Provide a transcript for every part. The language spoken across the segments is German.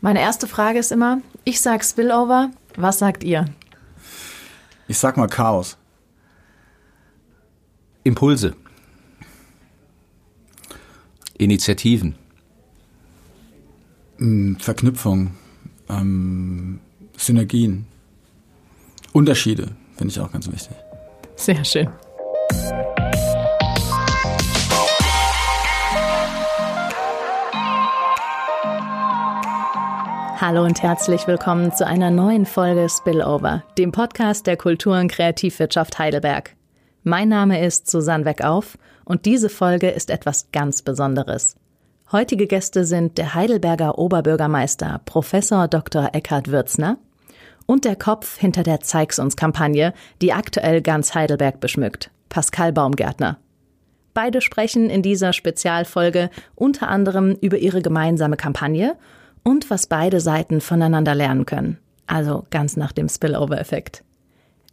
Meine erste Frage ist immer, ich sag Spillover, was sagt ihr? Ich sag mal Chaos. Impulse. Initiativen. Mm, Verknüpfung. Ähm, Synergien. Unterschiede finde ich auch ganz wichtig. Sehr schön. Hallo und herzlich willkommen zu einer neuen Folge Spillover, dem Podcast der Kultur- und Kreativwirtschaft Heidelberg. Mein Name ist Susanne Weckauf und diese Folge ist etwas ganz Besonderes. Heutige Gäste sind der Heidelberger Oberbürgermeister Professor Dr. Eckhard Würzner und der Kopf hinter der Zeig's uns Kampagne, die aktuell ganz Heidelberg beschmückt, Pascal Baumgärtner. Beide sprechen in dieser Spezialfolge unter anderem über ihre gemeinsame Kampagne und was beide Seiten voneinander lernen können. Also ganz nach dem Spillover-Effekt.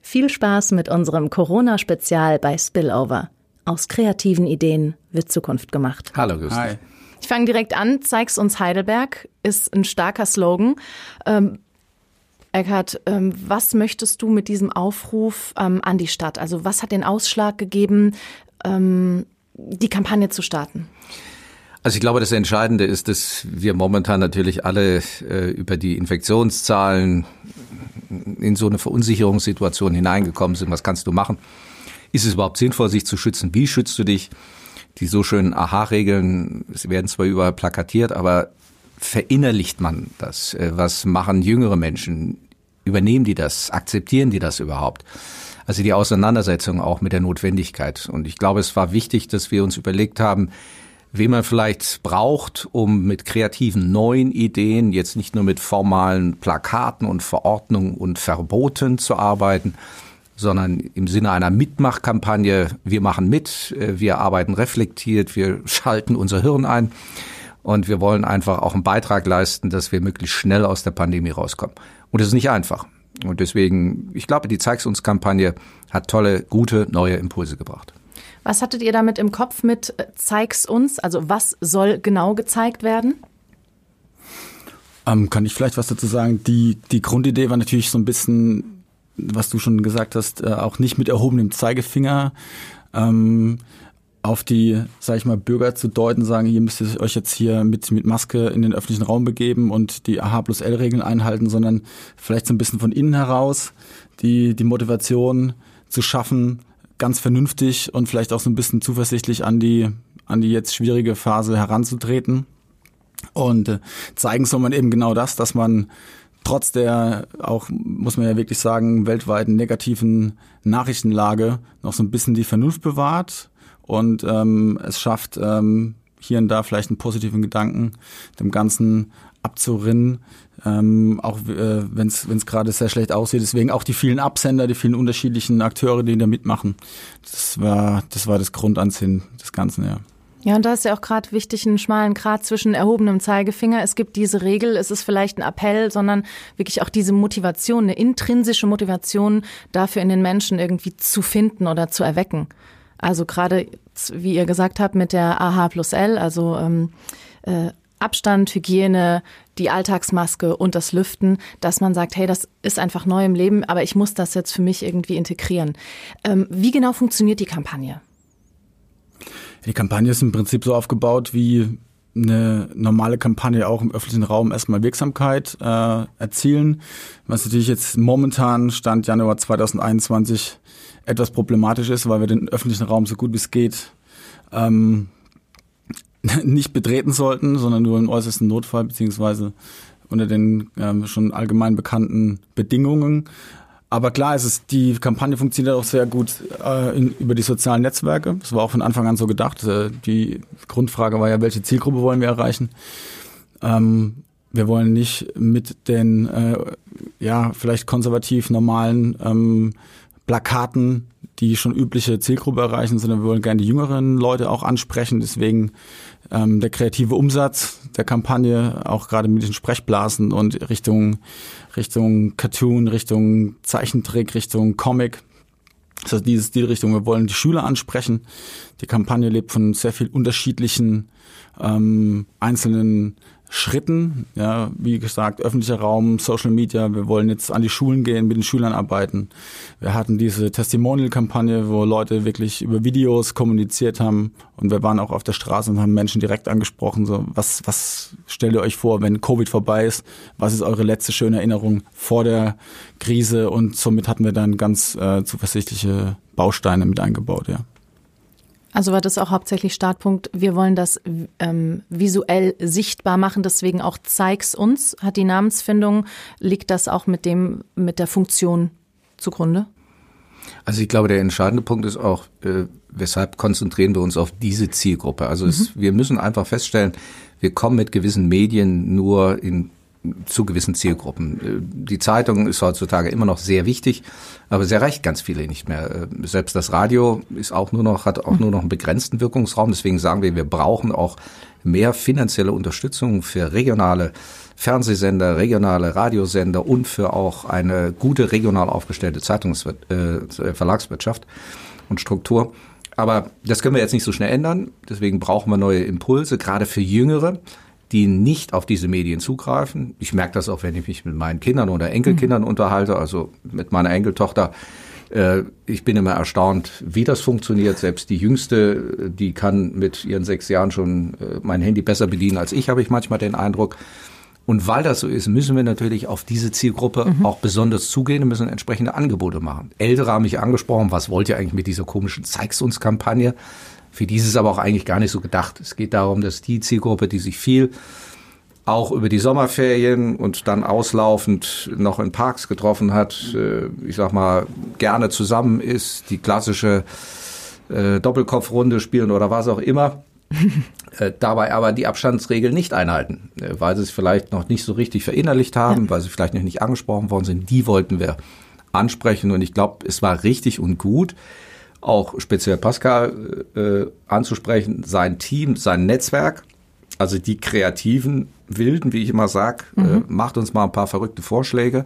Viel Spaß mit unserem Corona-Spezial bei Spillover. Aus kreativen Ideen wird Zukunft gemacht. Hallo, grüß Hi. Ich fange direkt an. Zeig's uns Heidelberg ist ein starker Slogan. Ähm, Eckhard, ähm, was möchtest du mit diesem Aufruf ähm, an die Stadt? Also was hat den Ausschlag gegeben, ähm, die Kampagne zu starten? Also ich glaube, das Entscheidende ist, dass wir momentan natürlich alle äh, über die Infektionszahlen in so eine Verunsicherungssituation hineingekommen sind. Was kannst du machen? Ist es überhaupt sinnvoll, sich zu schützen? Wie schützt du dich? Die so schönen Aha-Regeln, werden zwar überall plakatiert, aber verinnerlicht man das? Äh, Was machen jüngere Menschen? Übernehmen die das? Akzeptieren die das überhaupt? Also die Auseinandersetzung auch mit der Notwendigkeit. Und ich glaube, es war wichtig, dass wir uns überlegt haben, wen man vielleicht braucht, um mit kreativen neuen Ideen, jetzt nicht nur mit formalen Plakaten und Verordnungen und Verboten zu arbeiten, sondern im Sinne einer Mitmachkampagne. Wir machen mit, äh, wir arbeiten reflektiert, wir schalten unser Hirn ein und wir wollen einfach auch einen Beitrag leisten, dass wir möglichst schnell aus der Pandemie rauskommen. Und das ist nicht einfach. Und deswegen, ich glaube, die Zeig's uns Kampagne hat tolle, gute, neue Impulse gebracht. Was hattet ihr damit im Kopf mit äh, Zeig's uns? Also was soll genau gezeigt werden? Ähm, kann ich vielleicht was dazu sagen? Die, die Grundidee war natürlich so ein bisschen, was du schon gesagt hast, äh, auch nicht mit erhobenem Zeigefinger ähm, auf die, sag ich mal, Bürger zu deuten, sagen, ihr müsst euch jetzt hier mit, mit Maske in den öffentlichen Raum begeben und die AH plus L-Regeln einhalten, sondern vielleicht so ein bisschen von innen heraus die, die Motivation zu schaffen, ganz vernünftig und vielleicht auch so ein bisschen zuversichtlich an die, an die jetzt schwierige Phase heranzutreten. Und äh, zeigen soll man eben genau das, dass man trotz der auch, muss man ja wirklich sagen, weltweiten negativen Nachrichtenlage noch so ein bisschen die Vernunft bewahrt und ähm, es schafft, ähm, hier und da vielleicht einen positiven Gedanken dem Ganzen abzurinnen, ähm, auch äh, wenn es gerade sehr schlecht aussieht. Deswegen auch die vielen Absender, die vielen unterschiedlichen Akteure, die da mitmachen. Das war das war das Grundansinnen des Ganzen, ja. Ja, und da ist ja auch gerade wichtig, einen schmalen Grat zwischen erhobenem Zeigefinger. Es gibt diese Regel, es ist vielleicht ein Appell, sondern wirklich auch diese Motivation, eine intrinsische Motivation dafür in den Menschen irgendwie zu finden oder zu erwecken. Also gerade, wie ihr gesagt habt, mit der AH plus L, also ähm, äh, Abstand, Hygiene, die Alltagsmaske und das Lüften, dass man sagt, hey, das ist einfach neu im Leben, aber ich muss das jetzt für mich irgendwie integrieren. Ähm, wie genau funktioniert die Kampagne? Die Kampagne ist im Prinzip so aufgebaut wie eine normale Kampagne auch im öffentlichen Raum erstmal Wirksamkeit äh, erzielen, was natürlich jetzt momentan Stand Januar 2021 etwas problematisch ist, weil wir den öffentlichen Raum so gut wie es geht ähm, nicht betreten sollten, sondern nur im äußersten Notfall beziehungsweise unter den ähm, schon allgemein bekannten Bedingungen. Aber klar, es ist, die Kampagne funktioniert auch sehr gut äh, in, über die sozialen Netzwerke. Das war auch von Anfang an so gedacht. Äh, die Grundfrage war ja, welche Zielgruppe wollen wir erreichen? Ähm, wir wollen nicht mit den äh, ja vielleicht konservativ normalen ähm, Plakaten die schon übliche Zielgruppe erreichen, sondern wir wollen gerne die jüngeren Leute auch ansprechen. Deswegen ähm, der kreative Umsatz der Kampagne, auch gerade mit den Sprechblasen und Richtung, Richtung Cartoon, Richtung Zeichentrick, Richtung Comic. Also dieses die Richtung. Wir wollen die Schüler ansprechen. Die Kampagne lebt von sehr viel unterschiedlichen ähm, einzelnen Schritten. Ja, wie gesagt, öffentlicher Raum, Social Media. Wir wollen jetzt an die Schulen gehen, mit den Schülern arbeiten. Wir hatten diese Testimonial-Kampagne, wo Leute wirklich über Videos kommuniziert haben. Und wir waren auch auf der Straße und haben Menschen direkt angesprochen. So, was, was stellt ihr euch vor, wenn Covid vorbei ist? Was ist eure letzte schöne Erinnerung vor der Krise? Und somit hatten wir dann ganz äh, zuversichtliche Bausteine mit eingebaut, ja. Also war das auch hauptsächlich Startpunkt. Wir wollen das ähm, visuell sichtbar machen, deswegen auch zeig's uns. Hat die Namensfindung, liegt das auch mit dem, mit der Funktion zugrunde? Also ich glaube, der entscheidende Punkt ist auch, äh, weshalb konzentrieren wir uns auf diese Zielgruppe. Also es, mhm. wir müssen einfach feststellen, wir kommen mit gewissen Medien nur in zu gewissen Zielgruppen. Äh, die Zeitung ist heutzutage immer noch sehr wichtig, aber sie erreicht ganz viele nicht mehr. Äh, selbst das Radio ist auch nur noch, hat auch nur noch einen begrenzten Wirkungsraum. Deswegen sagen wir, wir brauchen auch mehr finanzielle Unterstützung für regionale Fernsehsender, regionale Radiosender und für auch eine gute regional aufgestellte Zeitungs- äh, Verlagswirtschaft und Struktur. Aber das können wir jetzt nicht so schnell ändern. Deswegen brauchen wir neue Impulse, gerade für Jüngere die nicht auf diese Medien zugreifen. Ich merke das auch, wenn ich mich mit meinen Kindern oder Enkelkindern mhm. unterhalte, also mit meiner Enkeltochter. Äh, ich bin immer erstaunt, wie das funktioniert. Selbst die Jüngste, die kann mit ihren sechs Jahren schon äh, mein Handy besser bedienen als ich, habe ich manchmal den Eindruck. Und weil das so ist, müssen wir natürlich auf diese Zielgruppe mhm. auch besonders zugehen und müssen entsprechende Angebote machen. Ältere haben mich angesprochen, was wollt ihr eigentlich mit dieser komischen Zeig's uns Kampagne? Für die ist es aber auch eigentlich gar nicht so gedacht. Es geht darum, dass die Zielgruppe, die sich viel auch über die Sommerferien und dann auslaufend noch in Parks getroffen hat, äh, ich sag mal, gerne zusammen ist, die klassische äh, Doppelkopfrunde spielen oder was auch immer. äh, dabei aber die Abstandsregeln nicht einhalten, weil sie es vielleicht noch nicht so richtig verinnerlicht haben, ja. weil sie vielleicht noch nicht angesprochen worden sind. Die wollten wir ansprechen und ich glaube, es war richtig und gut, auch speziell Pascal äh, anzusprechen, sein Team, sein Netzwerk, also die kreativen Wilden, wie ich immer sag, äh, mhm. äh, macht uns mal ein paar verrückte Vorschläge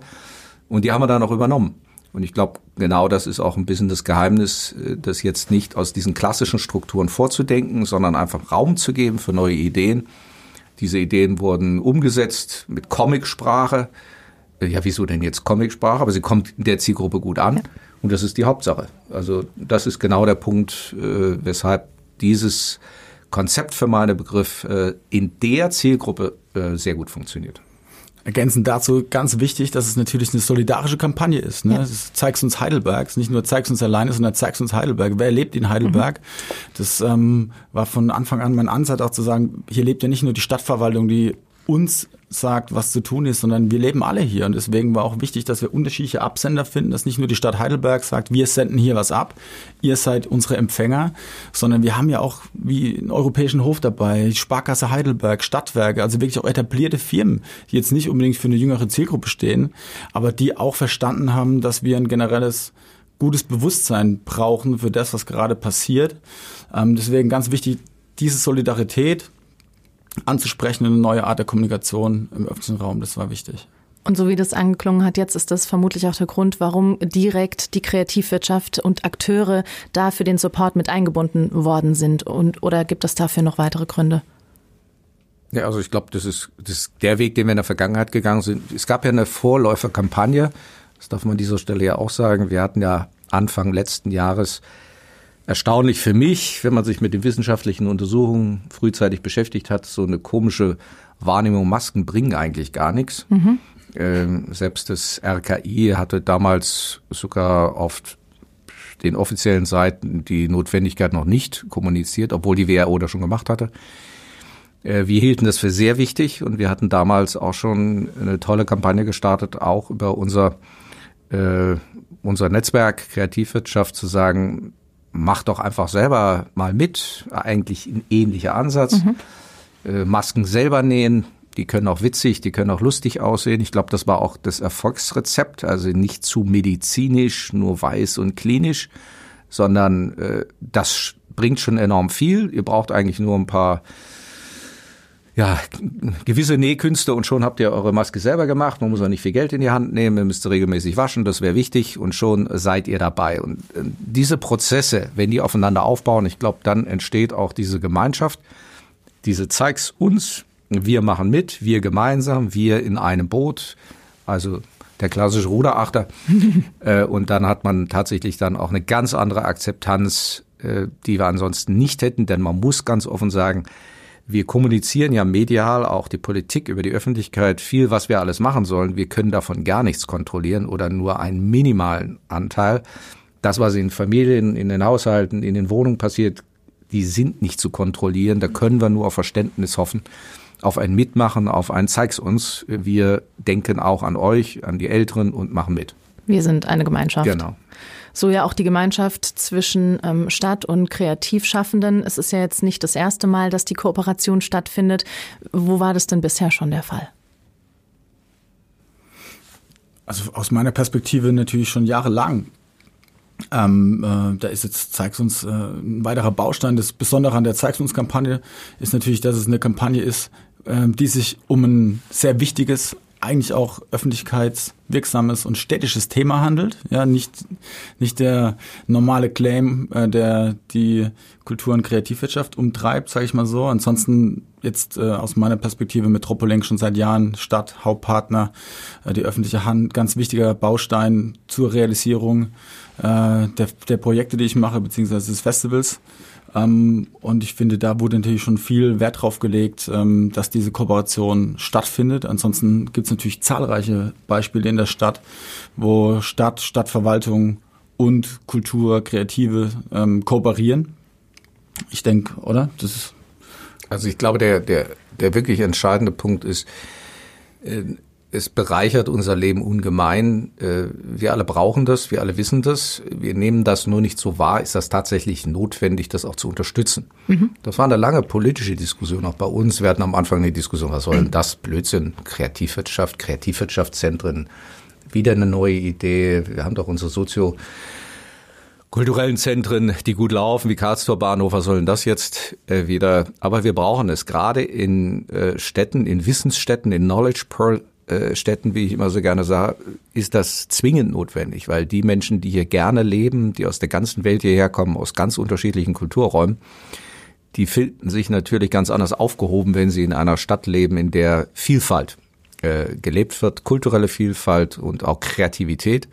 und die haben wir dann auch übernommen. Und ich glaube, genau das ist auch ein bisschen das Geheimnis, äh, das jetzt nicht aus diesen klassischen Strukturen vorzudenken, sondern einfach Raum zu geben für neue Ideen. Diese Ideen wurden umgesetzt mit Comicsprache. Äh, ja, wieso denn jetzt Comicsprache? Aber sie kommt in der Zielgruppe gut an. Ja. Und das ist die Hauptsache. Also das ist genau der Punkt, äh, weshalb dieses Konzept für meinen Begriff äh, in der Zielgruppe äh, sehr gut funktioniert. Ergänzend dazu ganz wichtig, dass es natürlich eine solidarische Kampagne ist. Ne? Ja. Es zeigst uns Heidelberg, es ist nicht nur zeigst uns alleine, sondern zeigst uns Heidelberg. Wer lebt in Heidelberg? Mhm. Das ähm, war von Anfang an mein Ansatz auch zu sagen, hier lebt ja nicht nur die Stadtverwaltung, die uns sagt, was zu tun ist, sondern wir leben alle hier. Und deswegen war auch wichtig, dass wir unterschiedliche Absender finden, dass nicht nur die Stadt Heidelberg sagt, wir senden hier was ab, ihr seid unsere Empfänger, sondern wir haben ja auch wie einen europäischen Hof dabei, Sparkasse Heidelberg, Stadtwerke, also wirklich auch etablierte Firmen, die jetzt nicht unbedingt für eine jüngere Zielgruppe stehen, aber die auch verstanden haben, dass wir ein generelles gutes Bewusstsein brauchen für das, was gerade passiert. Ähm, deswegen ganz wichtig, diese Solidarität, anzusprechen, eine neue Art der Kommunikation im öffentlichen Raum. Das war wichtig. Und so wie das angeklungen hat, jetzt ist das vermutlich auch der Grund, warum direkt die Kreativwirtschaft und Akteure da für den Support mit eingebunden worden sind. Und, oder gibt es dafür noch weitere Gründe? Ja, also ich glaube, das ist, das ist der Weg, den wir in der Vergangenheit gegangen sind. Es gab ja eine Vorläuferkampagne, das darf man an dieser Stelle ja auch sagen. Wir hatten ja Anfang letzten Jahres erstaunlich für mich, wenn man sich mit den wissenschaftlichen Untersuchungen frühzeitig beschäftigt hat, so eine komische Wahrnehmung, Masken bringen eigentlich gar nichts. Mhm. Ähm, selbst das RKI hatte damals sogar auf den offiziellen Seiten die Notwendigkeit noch nicht kommuniziert, obwohl die WHO das schon gemacht hatte. Äh, wir hielten das für sehr wichtig und wir hatten damals auch schon eine tolle Kampagne gestartet, auch über unser, äh, unser Netzwerk Kreativwirtschaft zu sagen, mach doch einfach selber mal mit. Eigentlich ein ähnlicher Ansatz. Mhm. Äh, Masken selber nähen. Die können auch witzig, die können auch lustig aussehen. Ich glaube, das war auch das Erfolgsrezept. Also nicht zu medizinisch, nur weiß und klinisch, sondern äh, das bringt schon enorm viel. Ihr braucht eigentlich nur ein paar ja, gewisse Nähkünste und schon habt ihr eure Maske selber gemacht. Man muss auch nicht viel Geld in die Hand nehmen, ihr müsst regelmäßig waschen, das wäre wichtig und schon seid ihr dabei. Und äh, diese Prozesse, wenn die aufeinander aufbauen, ich glaube, dann entsteht auch diese Gemeinschaft, diese zeig's uns Wir machen mit, wir gemeinsam, wir in einem Boot. Also der klassische Ruderachter. äh, und dann hat man tatsächlich dann auch eine ganz andere Akzeptanz, äh, die wir ansonsten nicht hätten, denn man muss ganz offen sagen, wir kommunizieren ja medial, auch die Politik über die Öffentlichkeit, viel, was wir alles machen sollen. Wir können davon gar nichts kontrollieren oder nur einen minimalen Anteil. Das, was in Familien, in den Haushalten, in den Wohnungen passiert, die sind nicht zu kontrollieren. Da können wir nur auf Verständnis hoffen auf ein Mitmachen, auf ein Zeig's uns. Wir denken auch an euch, an die Älteren und machen mit. Wir sind eine Gemeinschaft. Genau. So ja auch die Gemeinschaft zwischen ähm, Stadt und Kreativschaffenden. Es ist ja jetzt nicht das erste Mal, dass die Kooperation stattfindet. Wo war das denn bisher schon der Fall? Also aus meiner Perspektive natürlich schon jahrelang. Ähm, äh, da ist jetzt Zeig's uns äh, ein weiterer Baustein. Das Besondere an der Zeig's uns Kampagne ist natürlich, dass es eine Kampagne ist, äh, die sich um ein sehr wichtiges, eigentlich auch öffentlichkeitswirksames und städtisches Thema handelt. Ja, nicht, nicht der normale Claim, äh, der die Kultur- und Kreativwirtschaft umtreibt, sage ich mal so. Ansonsten jetzt äh, aus meiner Perspektive Metropolenk schon seit Jahren Stadt, Hauptpartner, äh, die öffentliche Hand, ganz wichtiger Baustein zur Realisierung äh, der, der Projekte, die ich mache, beziehungsweise des Festivals. Ähm, und ich finde, da wurde natürlich schon viel Wert drauf gelegt, ähm, dass diese Kooperation stattfindet. Ansonsten gibt es natürlich zahlreiche Beispiele in der Stadt, wo Stadt, Stadtverwaltung und Kultur, Kreative ähm, kooperieren. Ich denke, oder? Das ist also ich glaube, der, der, der wirklich entscheidende Punkt ist, äh, es bereichert unser Leben ungemein. Äh, wir alle brauchen das, wir alle wissen das. Wir nehmen das nur nicht so wahr. Ist das tatsächlich notwendig, das auch zu unterstützen? Mhm. Das war eine lange politische Diskussion auch bei uns. Wir hatten am Anfang eine Diskussion, was soll denn das? Blödsinn, Kreativwirtschaft, Kreativwirtschaftszentren, wieder eine neue Idee. Wir haben doch unsere Sozio kulturellen Zentren, die gut laufen, wie Karlstor Bahnhof, was sollen das jetzt äh, wieder? Aber wir brauchen es gerade in äh, Städten, in Wissensstädten, in Knowledge Pearl Städten, wie ich immer so gerne sage, ist das zwingend notwendig, weil die Menschen, die hier gerne leben, die aus der ganzen Welt hierher kommen, aus ganz unterschiedlichen Kulturräumen, die finden sich natürlich ganz anders aufgehoben, wenn sie in einer Stadt leben, in der Vielfalt äh, gelebt wird, kulturelle Vielfalt und auch Kreativität.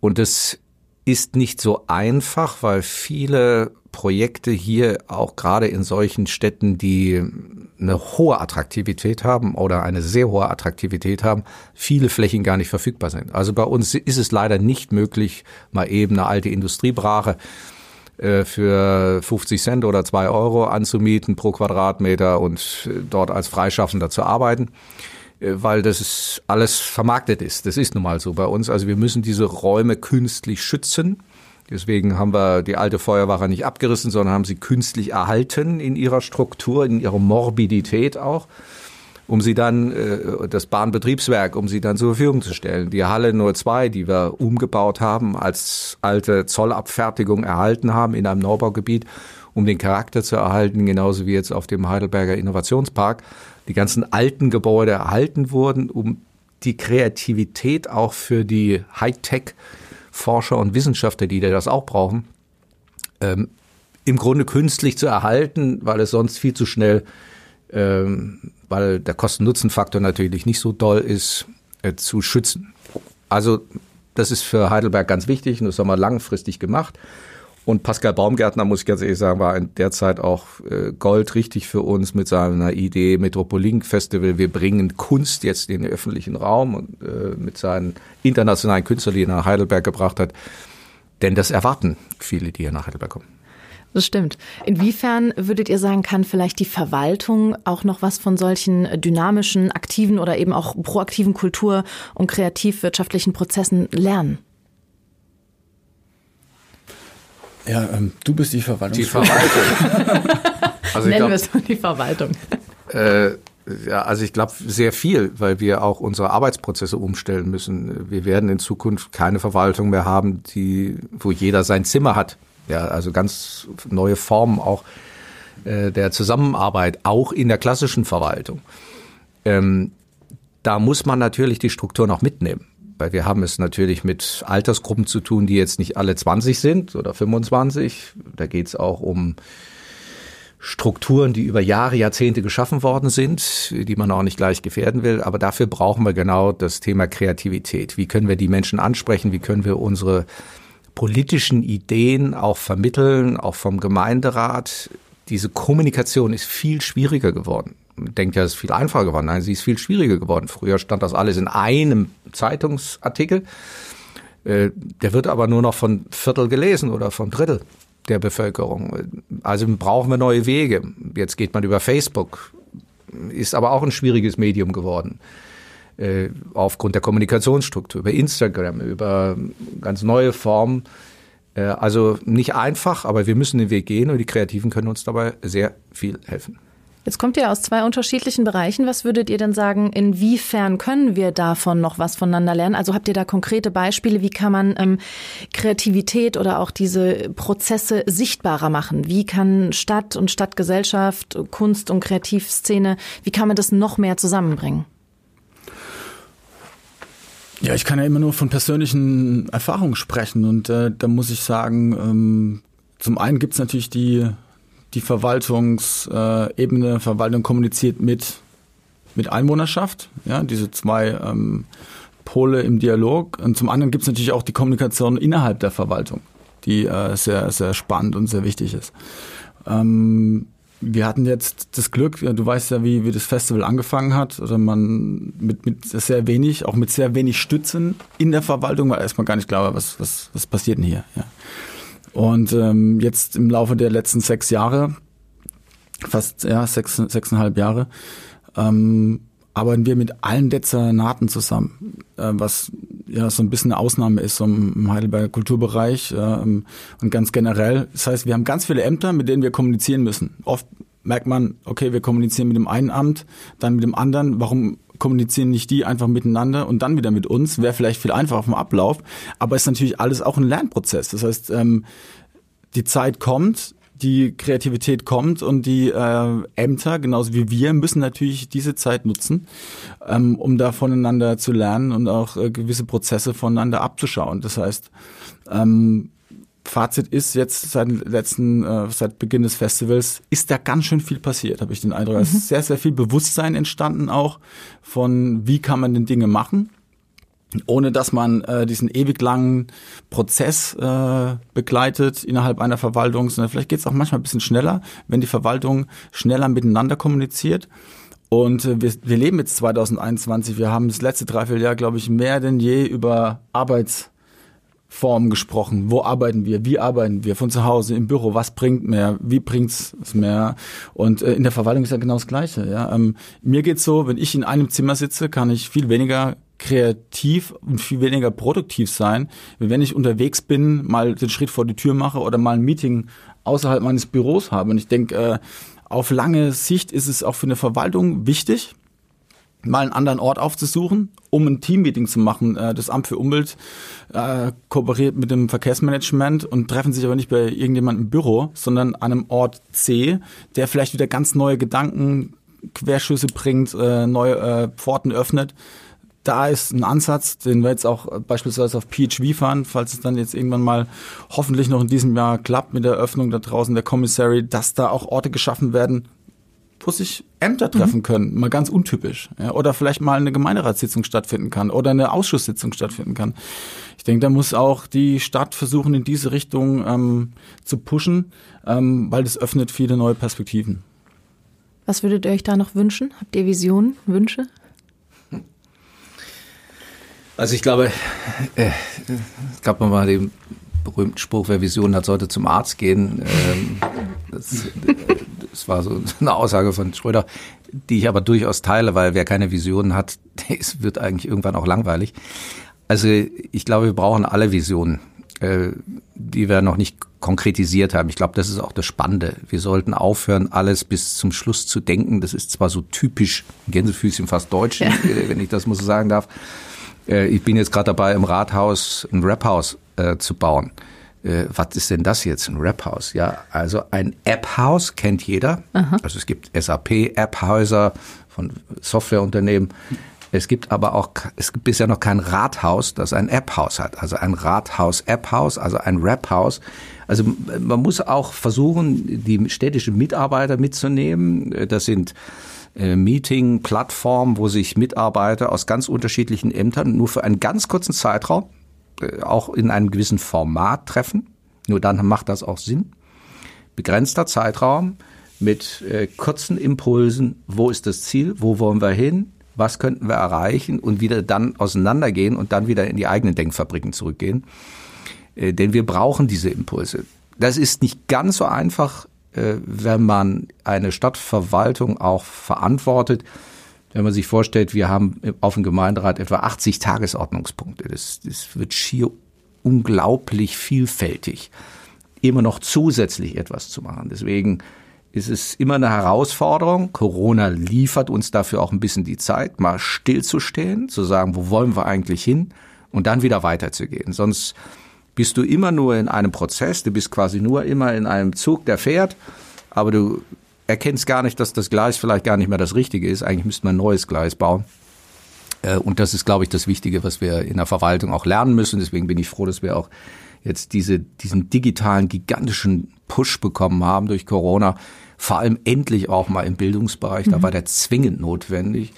Und das ist nicht so einfach, weil viele Projekte hier auch gerade in solchen Städten, die eine hohe Attraktivität haben oder eine sehr hohe Attraktivität haben, viele Flächen gar nicht verfügbar sind. Also bei uns ist es leider nicht möglich, mal eben eine alte Industriebrache äh, für 50 Cent oder zwei Euro anzumieten pro Quadratmeter und äh, dort als Freischaffender zu arbeiten äh, weil das alles vermarktet ist. Das ist nun mal so bei uns. Also wir müssen diese Räume künstlich schützen. Deswegen haben wir die alte Feuerwache nicht abgerissen, sondern haben sie künstlich erhalten in ihrer Struktur, in ihrer Morbidität auch, um sie dann, äh, das Bahnbetriebswerk, um sie dann zur Verfügung zu stellen. Die Halle nur zwei, die wir umgebaut haben, als alte Zollabfertigung erhalten haben in einem Neubaugebiet, um den Charakter zu erhalten, genauso wie jetzt auf dem Heidelberger Innovationspark die ganzen alten Gebäude erhalten wurden, um die Kreativität auch für die Hightech Forscher und Wissenschaftler, die das auch brauchen, ähm, im Grunde künstlich zu erhalten, weil es sonst viel zu schnell, ähm, weil der Kosten-Nutzen-Faktor natürlich nicht so doll ist, äh, zu schützen. Also das ist für Heidelberg ganz wichtig und das haben wir langfristig gemacht. Und Pascal Baumgärtner, muss ich ganz ehrlich sagen, war in der Zeit auch äh, Gold richtig für uns mit seiner Idee Metropolin Festival. Wir bringen Kunst jetzt in den öffentlichen Raum und äh, mit seinen internationalen Künstlern, die er nach Heidelberg gebracht hat. Denn das erwarten viele, die hier nach Heidelberg kommen. Das stimmt. Inwiefern würdet ihr sagen, kann vielleicht die Verwaltung auch noch was von solchen dynamischen, aktiven oder eben auch proaktiven Kultur- und kreativwirtschaftlichen Prozessen lernen? Ja, ähm, du bist die Verwaltung. Die Verwaltung. also Nennen wir es die Verwaltung. Äh, ja, also ich glaube sehr viel, weil wir auch unsere Arbeitsprozesse umstellen müssen. Wir werden in Zukunft keine Verwaltung mehr haben, die, wo jeder sein Zimmer hat. Ja, also ganz neue Formen auch äh, der Zusammenarbeit, auch in der klassischen Verwaltung. Ähm, da muss man natürlich die Struktur noch mitnehmen weil wir haben es natürlich mit Altersgruppen zu tun, die jetzt nicht alle 20 sind oder 25. Da geht es auch um Strukturen, die über Jahre, Jahrzehnte geschaffen worden sind, die man auch nicht gleich gefährden will. Aber dafür brauchen wir genau das Thema Kreativität. Wie können wir die Menschen ansprechen? Wie können wir unsere politischen Ideen auch vermitteln, auch vom Gemeinderat? Diese Kommunikation ist viel schwieriger geworden. Denkt ja, es ist viel einfacher geworden. Nein, sie ist viel schwieriger geworden. Früher stand das alles in einem Zeitungsartikel. Äh, der wird aber nur noch von Viertel gelesen oder von Drittel der Bevölkerung. Also brauchen wir neue Wege. Jetzt geht man über Facebook, ist aber auch ein schwieriges Medium geworden. Äh, aufgrund der Kommunikationsstruktur, über Instagram, über ganz neue Formen. Äh, also nicht einfach, aber wir müssen den Weg gehen und die Kreativen können uns dabei sehr viel helfen. Jetzt kommt ihr aus zwei unterschiedlichen Bereichen. Was würdet ihr denn sagen, inwiefern können wir davon noch was voneinander lernen? Also habt ihr da konkrete Beispiele? Wie kann man ähm, Kreativität oder auch diese Prozesse sichtbarer machen? Wie kann Stadt und Stadtgesellschaft, Kunst und Kreativszene, wie kann man das noch mehr zusammenbringen? Ja, ich kann ja immer nur von persönlichen Erfahrungen sprechen und äh, da muss ich sagen, ähm, zum einen gibt's natürlich die die Verwaltungsebene, Verwaltung kommuniziert mit, mit Einwohnerschaft, ja, diese zwei ähm, Pole im Dialog. Und zum anderen gibt es natürlich auch die Kommunikation innerhalb der Verwaltung, die äh, sehr, sehr spannend und sehr wichtig ist. Ähm, wir hatten jetzt das Glück, du weißt ja, wie, wie das Festival angefangen hat, oder man mit, mit sehr wenig, auch mit sehr wenig Stützen in der Verwaltung, weil erstmal gar nicht klar war, was, was, was passiert denn hier. Ja. Und ähm, jetzt im Laufe der letzten sechs Jahre, fast ja sechs, sechseinhalb Jahre, ähm, arbeiten wir mit allen Dezernaten zusammen, äh, was ja so ein bisschen eine Ausnahme ist so im Heidelberger Kulturbereich äh, und ganz generell. Das heißt, wir haben ganz viele Ämter, mit denen wir kommunizieren müssen. Oft merkt man, okay, wir kommunizieren mit dem einen Amt, dann mit dem anderen. Warum kommunizieren nicht die einfach miteinander und dann wieder mit uns? Wäre vielleicht viel einfacher vom Ablauf, aber ist natürlich alles auch ein Lernprozess. Das heißt, ähm, die Zeit kommt, die Kreativität kommt und die äh, Ämter, genauso wie wir, müssen natürlich diese Zeit nutzen, ähm, um da voneinander zu lernen und auch äh, gewisse Prozesse voneinander abzuschauen. Das heißt, ähm, Fazit ist jetzt seit letzten, äh, seit Beginn des Festivals ist da ganz schön viel passiert, habe ich den Eindruck. Mhm. Es ist sehr, sehr viel Bewusstsein entstanden auch von, wie kann man denn Dinge machen, ohne dass man äh, diesen ewig langen Prozess äh, begleitet innerhalb einer Verwaltung, sondern vielleicht geht es auch manchmal ein bisschen schneller, wenn die Verwaltung schneller miteinander kommuniziert. Und äh, wir, wir leben jetzt 2021, wir haben das letzte Dreivierteljahr, glaube ich, mehr denn je über Arbeits Form gesprochen. Wo arbeiten wir? Wie arbeiten wir? Von zu Hause, im Büro? Was bringt mehr? Wie bringt's mehr? Und äh, in der Verwaltung ist ja genau das Gleiche. Ja? Ähm, mir geht's so, wenn ich in einem Zimmer sitze, kann ich viel weniger kreativ und viel weniger produktiv sein, wenn ich unterwegs bin, mal den Schritt vor die Tür mache oder mal ein Meeting außerhalb meines Büros habe. Und ich denke, äh, auf lange Sicht ist es auch für eine Verwaltung wichtig, mal einen anderen Ort aufzusuchen, um ein Teammeeting zu machen. Äh, das Amt für Umwelt äh, kooperiert mit dem Verkehrsmanagement und treffen sich aber nicht bei irgendjemandem im Büro, sondern an einem Ort C, der vielleicht wieder ganz neue Gedanken, Querschüsse bringt, äh, neue äh, Pforten öffnet. Da ist ein Ansatz, den wir jetzt auch beispielsweise auf PHV fahren, falls es dann jetzt irgendwann mal hoffentlich noch in diesem Jahr klappt mit der Öffnung da draußen der Commissary, dass da auch Orte geschaffen werden, wo sich Ämter treffen mhm. können, mal ganz untypisch. Ja, oder vielleicht mal eine Gemeinderatssitzung stattfinden kann oder eine Ausschusssitzung stattfinden kann. Ich denke, da muss auch die Stadt versuchen, in diese Richtung ähm, zu pushen, ähm, weil das öffnet viele neue Perspektiven. Was würdet ihr euch da noch wünschen? Habt ihr Visionen, Wünsche? Also ich glaube, äh, es gab mal den berühmten Spruch, wer Visionen hat, sollte zum Arzt gehen. Ähm, das, das war so eine Aussage von Schröder, die ich aber durchaus teile, weil wer keine Visionen hat, ist, wird eigentlich irgendwann auch langweilig. Also ich glaube, wir brauchen alle Visionen, äh, die wir noch nicht konkretisiert haben. Ich glaube, das ist auch das Spannende. Wir sollten aufhören, alles bis zum Schluss zu denken. Das ist zwar so typisch Gänsefüßchen fast deutsch, ja. Äh, wenn ich das mal so sagen darf. Äh, ich bin jetzt gerade dabei, im Rathaus ein Raphaus zu bauen äh, was ist denn das jetzt, ein Rap-Haus? Ja, also ein App-Haus kennt jeder. Aha. Also es gibt SAP-App-Häuser von Softwareunternehmen. Es gibt aber auch, es gibt bisher noch kein Rathaus, das ein App-Haus hat. Also ein Rathaus-App-Haus, also ein Rap-Haus. Also man muss auch versuchen, die städtischen Mitarbeiter mitzunehmen. Das sind äh, Meeting-Plattformen, wo sich Mitarbeiter aus ganz unterschiedlichen Ämtern nur für einen ganz kurzen Zeitraum äh, auch in einem gewissen Format treffen. Nur dann macht das auch Sinn. Begrenzter Zeitraum mit äh, kurzen Impulsen. Wo ist das Ziel? Wo wollen wir hin? was könnten wir erreichen und wieder dann auseinandergehen und dann wieder in die eigenen Denkfabriken zurückgehen. Äh, denn wir brauchen diese Impulse. Das ist nicht ganz so einfach, äh, wenn man eine Stadtverwaltung auch verantwortet. Wenn man sich vorstellt, wir haben auf dem Gemeinderat etwa 80 Tagesordnungspunkte. Das, das wird schier unglaublich vielfältig, immer noch zusätzlich etwas zu machen. Deswegen ist es immer eine Herausforderung. Corona liefert uns dafür auch ein bisschen die Zeit, mal stillzustehen, zu sagen, wo wollen wir eigentlich hin und dann wieder weiterzugehen. Sonst bist du immer nur in einem Prozess, du bist quasi nur immer in einem Zug, der fährt, aber du erkennst gar nicht, dass das Gleis vielleicht gar nicht mehr das Richtige ist. Eigentlich müsste man ein neues Gleis bauen. Äh, und das ist, glaube ich, das Wichtige, was wir in der Verwaltung auch lernen müssen. Deswegen bin ich froh, dass wir auch jetzt diese, diesen digitalen, gigantischen Push bekommen haben durch Corona, vor allem endlich auch mal im Bildungsbereich, mhm. da war der zwingend notwendig,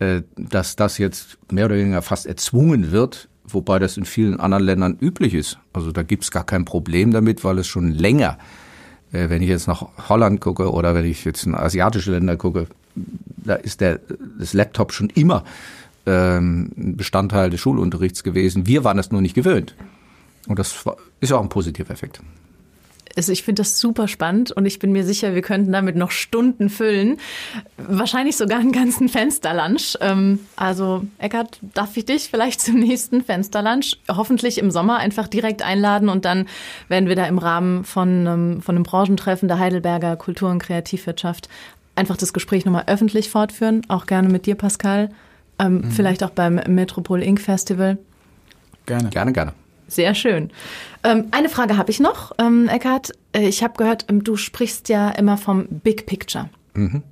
äh, dass das jetzt mehr oder weniger fast erzwungen wird, wobei das in vielen anderen Ländern üblich ist. Also da gibt's gar kein Problem damit, weil es schon länger, äh, wenn ich jetzt nach Holland gucke oder wenn ich jetzt in asiatische Länder gucke, da ist der, das Laptop schon immer ähm, Bestandteil des Schulunterrichts gewesen. Wir waren es nur nicht gewöhnt. Und das ist auch ein positiver Effekt. Also ich finde das super spannend und ich bin mir sicher, wir könnten damit noch Stunden füllen. Wahrscheinlich sogar einen ganzen Fensterlunch. Ähm, also Eckart, darf ich dich vielleicht zum nächsten Fensterlunch hoffentlich im Sommer einfach direkt einladen und dann werden wir da im Rahmen von, ähm, von einem Branchentreffen der Heidelberger Kultur- und Kreativwirtschaft einfach das Gespräch nochmal öffentlich fortführen. Auch gerne mit dir, Pascal. Ähm, mhm. Vielleicht auch beim Metropol Inc. Festival. Gerne. Gerne, gerne. Sehr schön. Ähm, eine Frage habe ich noch, ähm, Eckhard. Äh, ich habe gehört, ähm, du sprichst ja immer vom Big Picture. Mhm.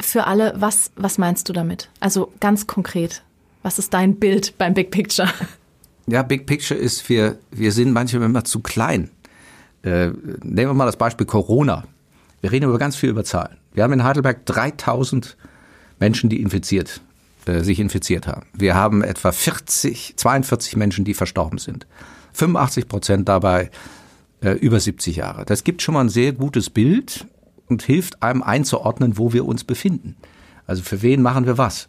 Für alle, was, was meinst du damit? Also ganz konkret, was ist dein Bild beim Big Picture? Ja, Big Picture ist, wir, wir sind manchmal immer zu klein. Äh, nehmen wir mal das Beispiel Corona. Wir reden über ganz viel über Zahlen. Wir haben in Heidelberg 3000 Menschen, die infiziert äh, sich infiziert haben. Wir haben etwa 40, 42 Menschen, die verstorben sind. 85 Prozent dabei äh, über 70 Jahre. Das gibt schon mal ein sehr gutes Bild und hilft einem einzuordnen, wo wir uns befinden. Also für wen machen wir was?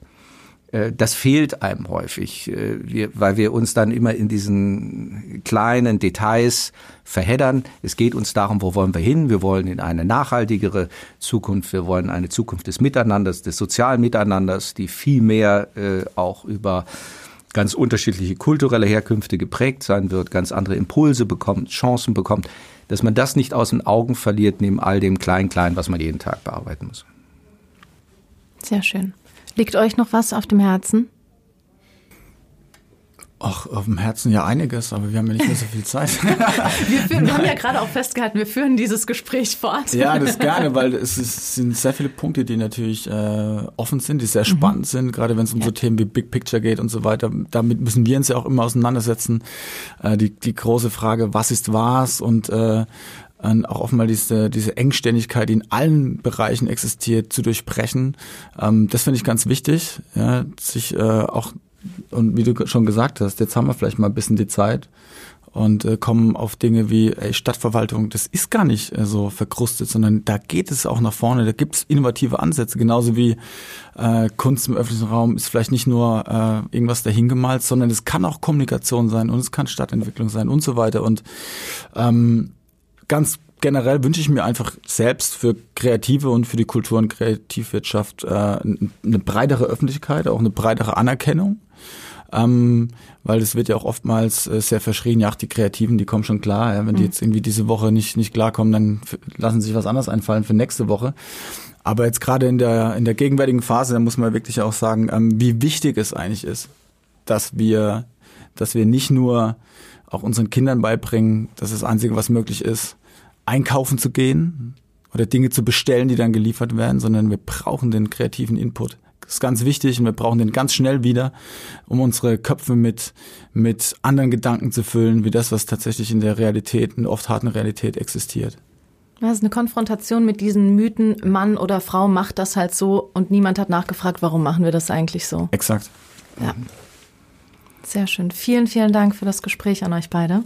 Äh, das fehlt einem häufig, äh, weil wir uns dann immer in diesen kleinen Details verheddern. Es geht uns darum, wo wollen wir hin? Wir wollen in eine nachhaltigere Zukunft. Wir wollen eine Zukunft des Miteinanders, des sozialen Miteinanders, die viel mehr äh, auch über ganz unterschiedliche kulturelle Herkünfte geprägt sein wird, ganz andere Impulse bekommt, Chancen bekommt, dass man das nicht aus den Augen verliert neben all dem Klein-Klein, was man jeden Tag bearbeiten muss. Sehr schön. Liegt euch noch was auf dem Herzen? Ach, auf dem Herzen ja einiges, aber wir haben ja nicht mehr so viel Zeit. wir, führen, wir haben ja gerade auch festgehalten, wir führen dieses Gespräch fort. ja, das gerne, weil es, ist, sind sehr viele Punkte, die natürlich äh, offen sind, die sehr mhm. spannend sind, gerade wenn es um ja. so Themen wie Big Picture geht und so weiter. Damit müssen wir uns ja auch immer auseinandersetzen. Äh, die, die große Frage, was ist was und äh, auch offenbar diese, diese Engständigkeit, die in allen Bereichen existiert, zu durchbrechen. Ähm, das finde ich ganz wichtig, ja, sich äh, auch, und wie du schon gesagt hast, jetzt haben wir vielleicht mal ein bisschen die Zeit und äh, kommen auf Dinge wie ey, Stadtverwaltung, das ist gar nicht äh, so verkrustet, sondern da geht es auch nach vorne, da gibt es innovative Ansätze, genauso wie äh, Kunst im öffentlichen Raum ist vielleicht nicht nur äh, irgendwas dahingemalt, sondern es kann auch Kommunikation sein und es kann Stadtentwicklung sein und so weiter. Und ähm, ganz generell wünsche ich mir einfach selbst für Kreative und für die Kultur- und Kreativwirtschaft äh, eine breitere Öffentlichkeit, auch eine breitere Anerkennung. Ähm, weil es wird ja auch oftmals äh, sehr verschrien, ja, die Kreativen, die kommen schon klar. Ja, wenn die mhm. jetzt irgendwie diese Woche nicht, nicht klarkommen, dann lassen sich was anderes einfallen für nächste Woche. Aber jetzt gerade in der, in der gegenwärtigen Phase, da muss man wirklich auch sagen, ähm, wie wichtig es eigentlich ist, dass wir, dass wir nicht nur auch unseren Kindern beibringen, dass das Einzige, was möglich ist, einkaufen zu gehen oder Dinge zu bestellen, die dann geliefert werden, sondern wir brauchen den kreativen Input ist ganz wichtig und wir brauchen den ganz schnell wieder, um unsere Köpfe mit, mit anderen Gedanken zu füllen, wie das, was tatsächlich in der Realität, in der oft harten Realität existiert. Das ist eine Konfrontation mit diesen Mythen, Mann oder Frau macht das halt so und niemand hat nachgefragt, warum machen wir das eigentlich so. Exakt. Ja. Sehr schön. Vielen, vielen Dank für das Gespräch an euch beide.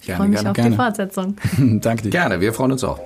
Ich Gerne, freue mich gerne, auf gerne. die Fortsetzung. Danke dir. Gerne, wir freuen uns auch.